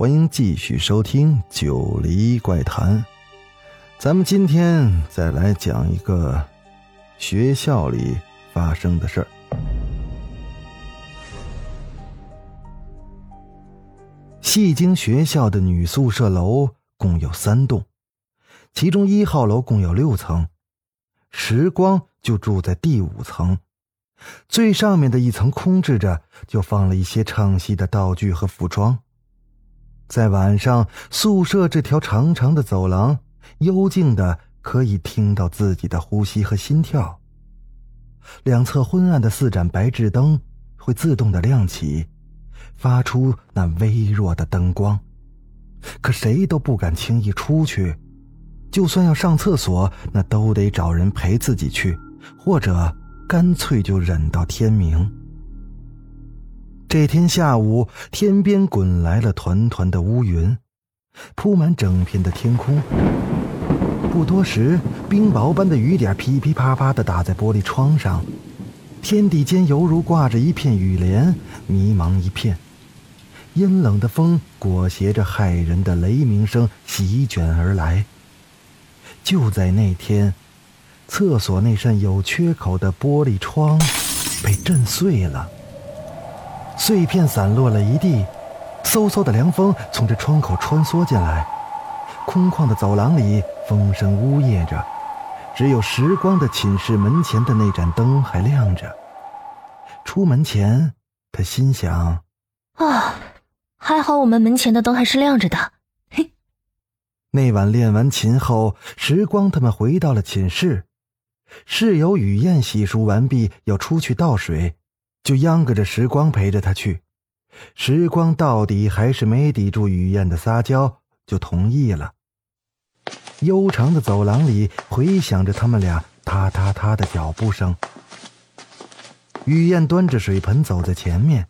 欢迎继续收听《九黎怪谈》。咱们今天再来讲一个学校里发生的事儿。戏精学校的女宿舍楼共有三栋，其中一号楼共有六层，时光就住在第五层。最上面的一层空置着，就放了一些唱戏的道具和服装。在晚上，宿舍这条长长的走廊，幽静的可以听到自己的呼吸和心跳。两侧昏暗的四盏白炽灯会自动的亮起，发出那微弱的灯光。可谁都不敢轻易出去，就算要上厕所，那都得找人陪自己去，或者。干脆就忍到天明。这天下午，天边滚来了团团的乌云，铺满整片的天空。不多时，冰雹般的雨点噼噼啪啪的打在玻璃窗上，天地间犹如挂着一片雨帘，迷茫一片。阴冷的风裹挟着骇人的雷鸣声席卷而来。就在那天。厕所那扇有缺口的玻璃窗被震碎了，碎片散落了一地，嗖嗖的凉风从这窗口穿梭进来。空旷的走廊里，风声呜咽着，只有时光的寝室门前的那盏灯还亮着。出门前，他心想：“啊，还好我们门前的灯还是亮着的。”嘿。那晚练完琴后，时光他们回到了寝室。室友雨燕洗漱完毕，要出去倒水，就央个着时光陪着他去。时光到底还是没抵住雨燕的撒娇，就同意了。悠长的走廊里回响着他们俩踏踏踏的脚步声。雨燕端着水盆走在前面，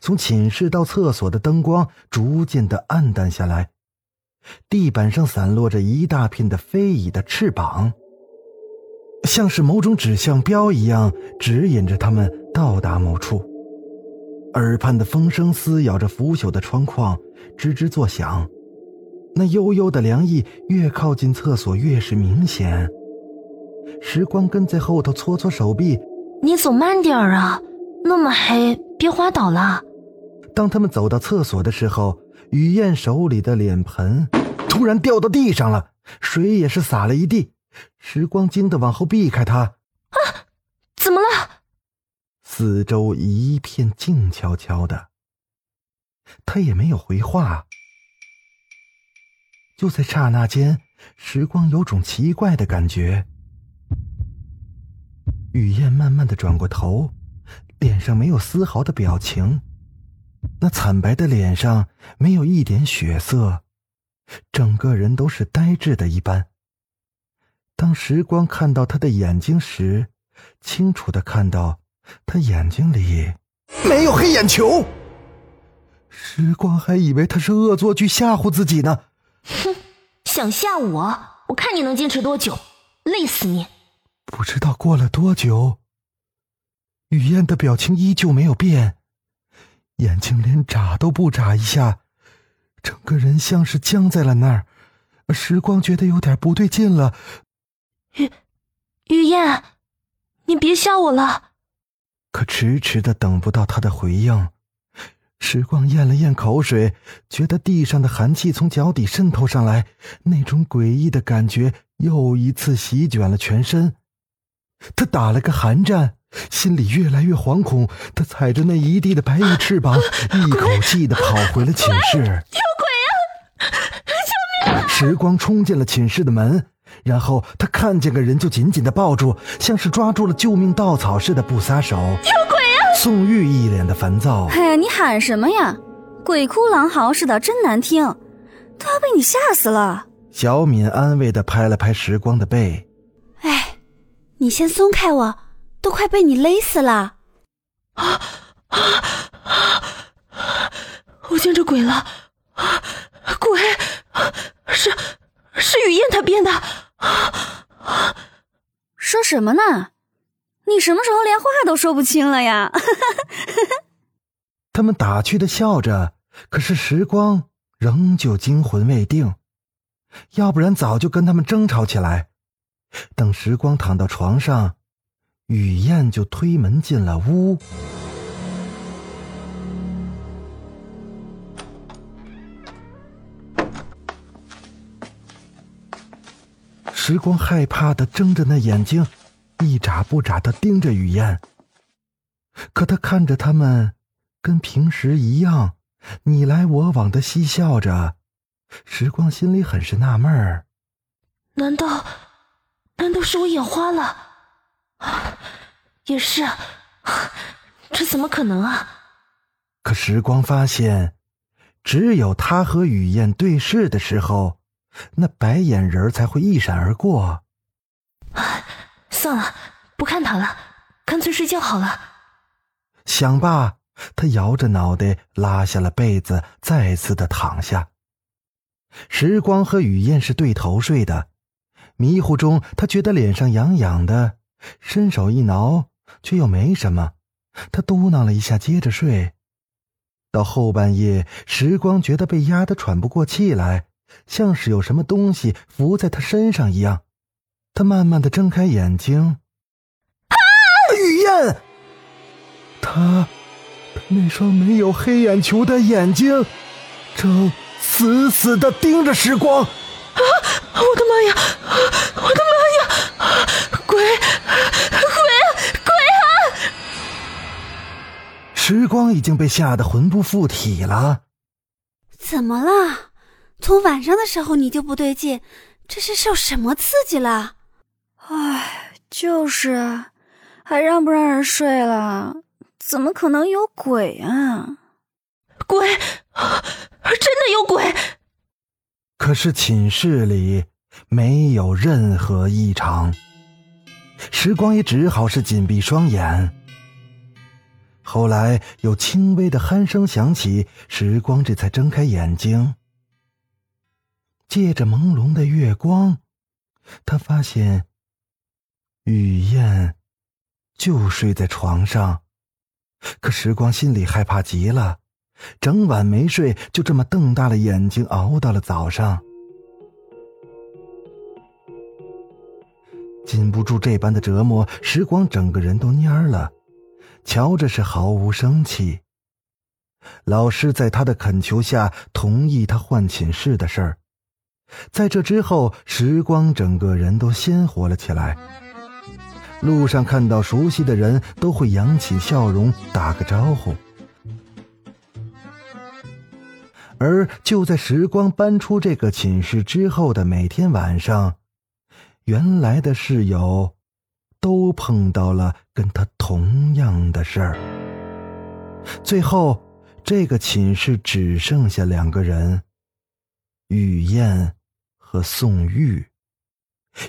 从寝室到厕所的灯光逐渐的暗淡下来，地板上散落着一大片的飞蚁的翅膀。像是某种指向标一样，指引着他们到达某处。耳畔的风声撕咬着腐朽的窗框，吱吱作响。那悠悠的凉意越靠近厕所越是明显。时光跟在后头搓搓手臂：“你走慢点儿啊，那么黑，别滑倒了。”当他们走到厕所的时候，雨燕手里的脸盆突然掉到地上了，水也是洒了一地。时光惊得往后避开他，啊，怎么了？四周一片静悄悄的，他也没有回话。就在刹那间，时光有种奇怪的感觉。雨燕慢慢的转过头，脸上没有丝毫的表情，那惨白的脸上没有一点血色，整个人都是呆滞的一般。当时光看到他的眼睛时，清楚的看到他眼睛里没有黑眼球。时光还以为他是恶作剧吓唬自己呢。哼，想吓我？我看你能坚持多久？累死你！不知道过了多久，雨燕的表情依旧没有变，眼睛连眨都不眨一下，整个人像是僵在了那儿。时光觉得有点不对劲了。雨，雨燕，你别吓我了。可迟迟的等不到他的回应。时光咽了咽口水，觉得地上的寒气从脚底渗透上来，那种诡异的感觉又一次席卷了全身。他打了个寒战，心里越来越惶恐。他踩着那一地的白羽翅膀，一口气的跑回了寝室。有鬼啊！救命！时光冲进了寝室的门。然后他看见个人就紧紧的抱住，像是抓住了救命稻草似的不撒手。有鬼啊！宋玉一脸的烦躁。哎呀，你喊什么呀？鬼哭狼嚎似的，真难听。都要被你吓死了。小敏安慰的拍了拍时光的背。哎，你先松开我，都快被你勒死了。啊啊啊！我见着鬼了！啊鬼是是雨燕她编的。说什么呢？你什么时候连话都说不清了呀？他们打趣的笑着，可是时光仍旧惊魂未定，要不然早就跟他们争吵起来。等时光躺到床上，雨燕就推门进了屋。时光害怕的睁着那眼睛，一眨不眨的盯着雨燕。可他看着他们，跟平时一样，你来我往的嬉笑着。时光心里很是纳闷儿：难道，难道是我眼花了？也是，这怎么可能啊？可时光发现，只有他和雨燕对视的时候。那白眼人才会一闪而过。算了，不看他了，干脆睡觉好了。想罢，他摇着脑袋拉下了被子，再次的躺下。时光和雨燕是对头睡的，迷糊中他觉得脸上痒痒的，伸手一挠，却又没什么。他嘟囔了一下，接着睡。到后半夜，时光觉得被压得喘不过气来。像是有什么东西浮在他身上一样，他慢慢的睁开眼睛。啊！雨燕，他那双没有黑眼球的眼睛，正死死的盯着时光。啊！我的妈呀！我的妈呀！鬼！鬼啊！鬼啊！时光已经被吓得魂不附体了。怎么了？从晚上的时候你就不对劲，这是受什么刺激了？唉，就是，还让不让人睡了？怎么可能有鬼啊？鬼，真的有鬼！可是寝室里没有任何异常，时光也只好是紧闭双眼。后来有轻微的鼾声响起，时光这才睁开眼睛。借着朦胧的月光，他发现雨燕就睡在床上。可时光心里害怕极了，整晚没睡，就这么瞪大了眼睛熬到了早上。禁不住这般的折磨，时光整个人都蔫了。瞧着是毫无生气。老师在他的恳求下，同意他换寝室的事儿。在这之后，时光整个人都鲜活了起来。路上看到熟悉的人，都会扬起笑容，打个招呼。而就在时光搬出这个寝室之后的每天晚上，原来的室友都碰到了跟他同样的事儿。最后，这个寝室只剩下两个人：雨燕。和宋玉，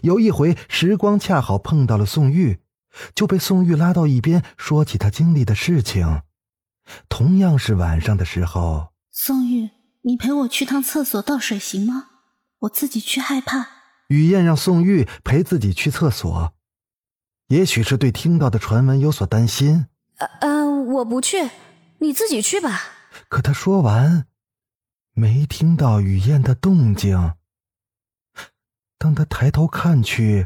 有一回时光恰好碰到了宋玉，就被宋玉拉到一边说起他经历的事情。同样是晚上的时候，宋玉，你陪我去趟厕所倒水行吗？我自己去害怕。雨燕让宋玉陪自己去厕所，也许是对听到的传闻有所担心。呃，我不去，你自己去吧。可他说完，没听到雨燕的动静。当他抬头看去，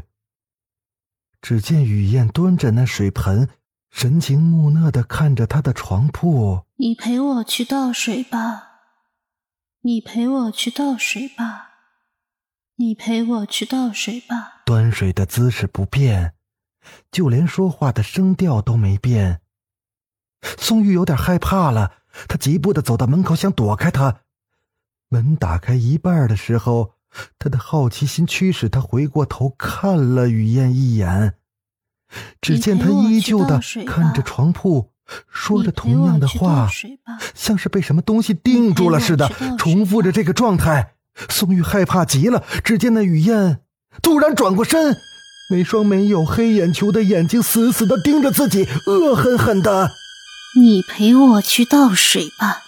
只见雨燕端着那水盆，神情木讷的看着他的床铺。你陪我去倒水吧，你陪我去倒水吧，你陪我去倒水吧。端水的姿势不变，就连说话的声调都没变。宋玉有点害怕了，他急步的走到门口，想躲开他。门打开一半的时候。他的好奇心驱使他回过头看了雨燕一眼，只见他依旧的看着床铺，说着同样的话，像是被什么东西定住了似的，重复着这个状态。宋玉害怕极了，只见那雨燕突然转过身，那双没有黑眼球的眼睛死死的盯着自己，恶狠狠的。你陪我去倒水吧。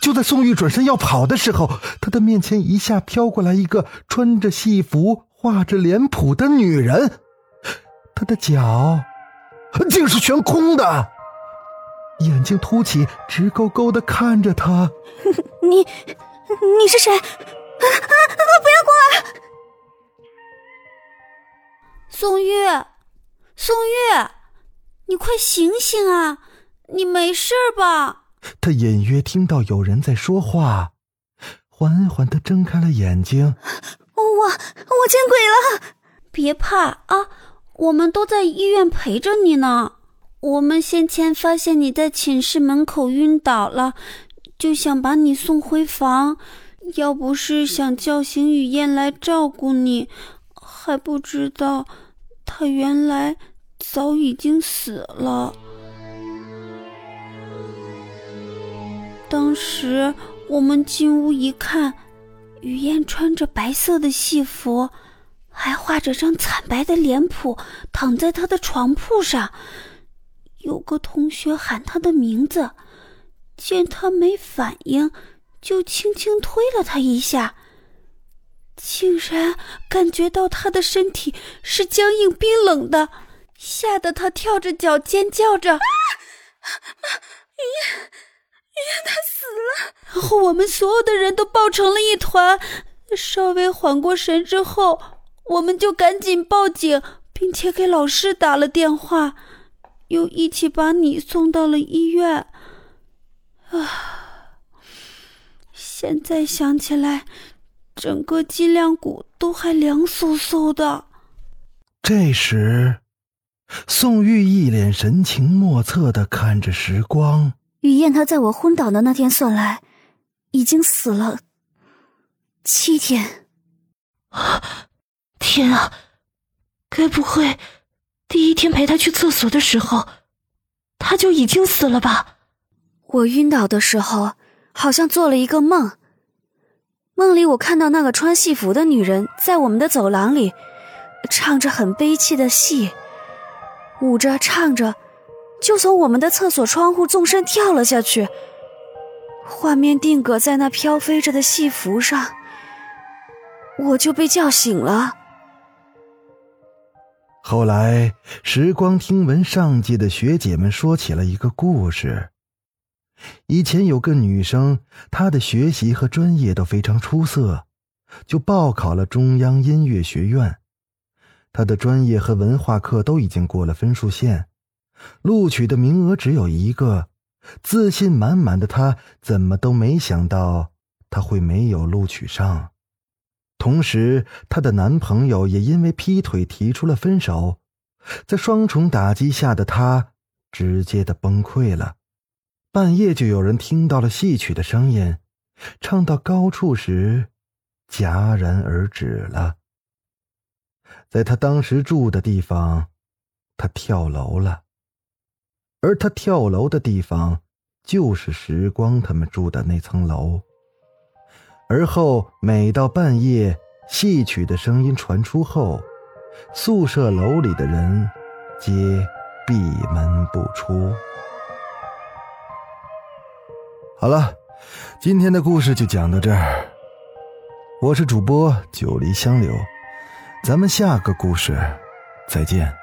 就在宋玉转身要跑的时候，他的面前一下飘过来一个穿着戏服、画着脸谱的女人，她的脚竟是悬空的，眼睛凸起，直勾勾的看着他。你，你是谁？啊啊！不要过来！宋玉，宋玉，你快醒醒啊！你没事吧？他隐约听到有人在说话，缓缓的睁开了眼睛。我我见鬼了！别怕啊，我们都在医院陪着你呢。我们先前发现你在寝室门口晕倒了，就想把你送回房。要不是想叫醒雨燕来照顾你，还不知道她原来早已经死了。当时我们进屋一看，雨燕穿着白色的戏服，还画着张惨白的脸谱，躺在她的床铺上。有个同学喊她的名字，见她没反应，就轻轻推了她一下，竟然感觉到她的身体是僵硬冰冷的，吓得她跳着脚尖叫着：“啊，雨燕！”他死了，然后我们所有的人都抱成了一团。稍微缓过神之后，我们就赶紧报警，并且给老师打了电话，又一起把你送到了医院。啊，现在想起来，整个脊梁骨都还凉飕飕的。这时，宋玉一脸神情莫测的看着时光。雨燕，她在我昏倒的那天算来，已经死了七天。天啊，该不会第一天陪她去厕所的时候，她就已经死了吧？我晕倒的时候，好像做了一个梦。梦里我看到那个穿戏服的女人在我们的走廊里，唱着很悲戚的戏，舞着唱着。就从我们的厕所窗户纵身跳了下去，画面定格在那飘飞着的戏服上，我就被叫醒了。后来，时光听闻上届的学姐们说起了一个故事。以前有个女生，她的学习和专业都非常出色，就报考了中央音乐学院。她的专业和文化课都已经过了分数线。录取的名额只有一个，自信满满的她怎么都没想到她会没有录取上。同时，她的男朋友也因为劈腿提出了分手，在双重打击下的她直接的崩溃了。半夜就有人听到了戏曲的声音，唱到高处时戛然而止了。在她当时住的地方，她跳楼了。而他跳楼的地方，就是时光他们住的那层楼。而后每到半夜，戏曲的声音传出后，宿舍楼里的人皆闭门不出。好了，今天的故事就讲到这儿。我是主播九黎香柳，咱们下个故事再见。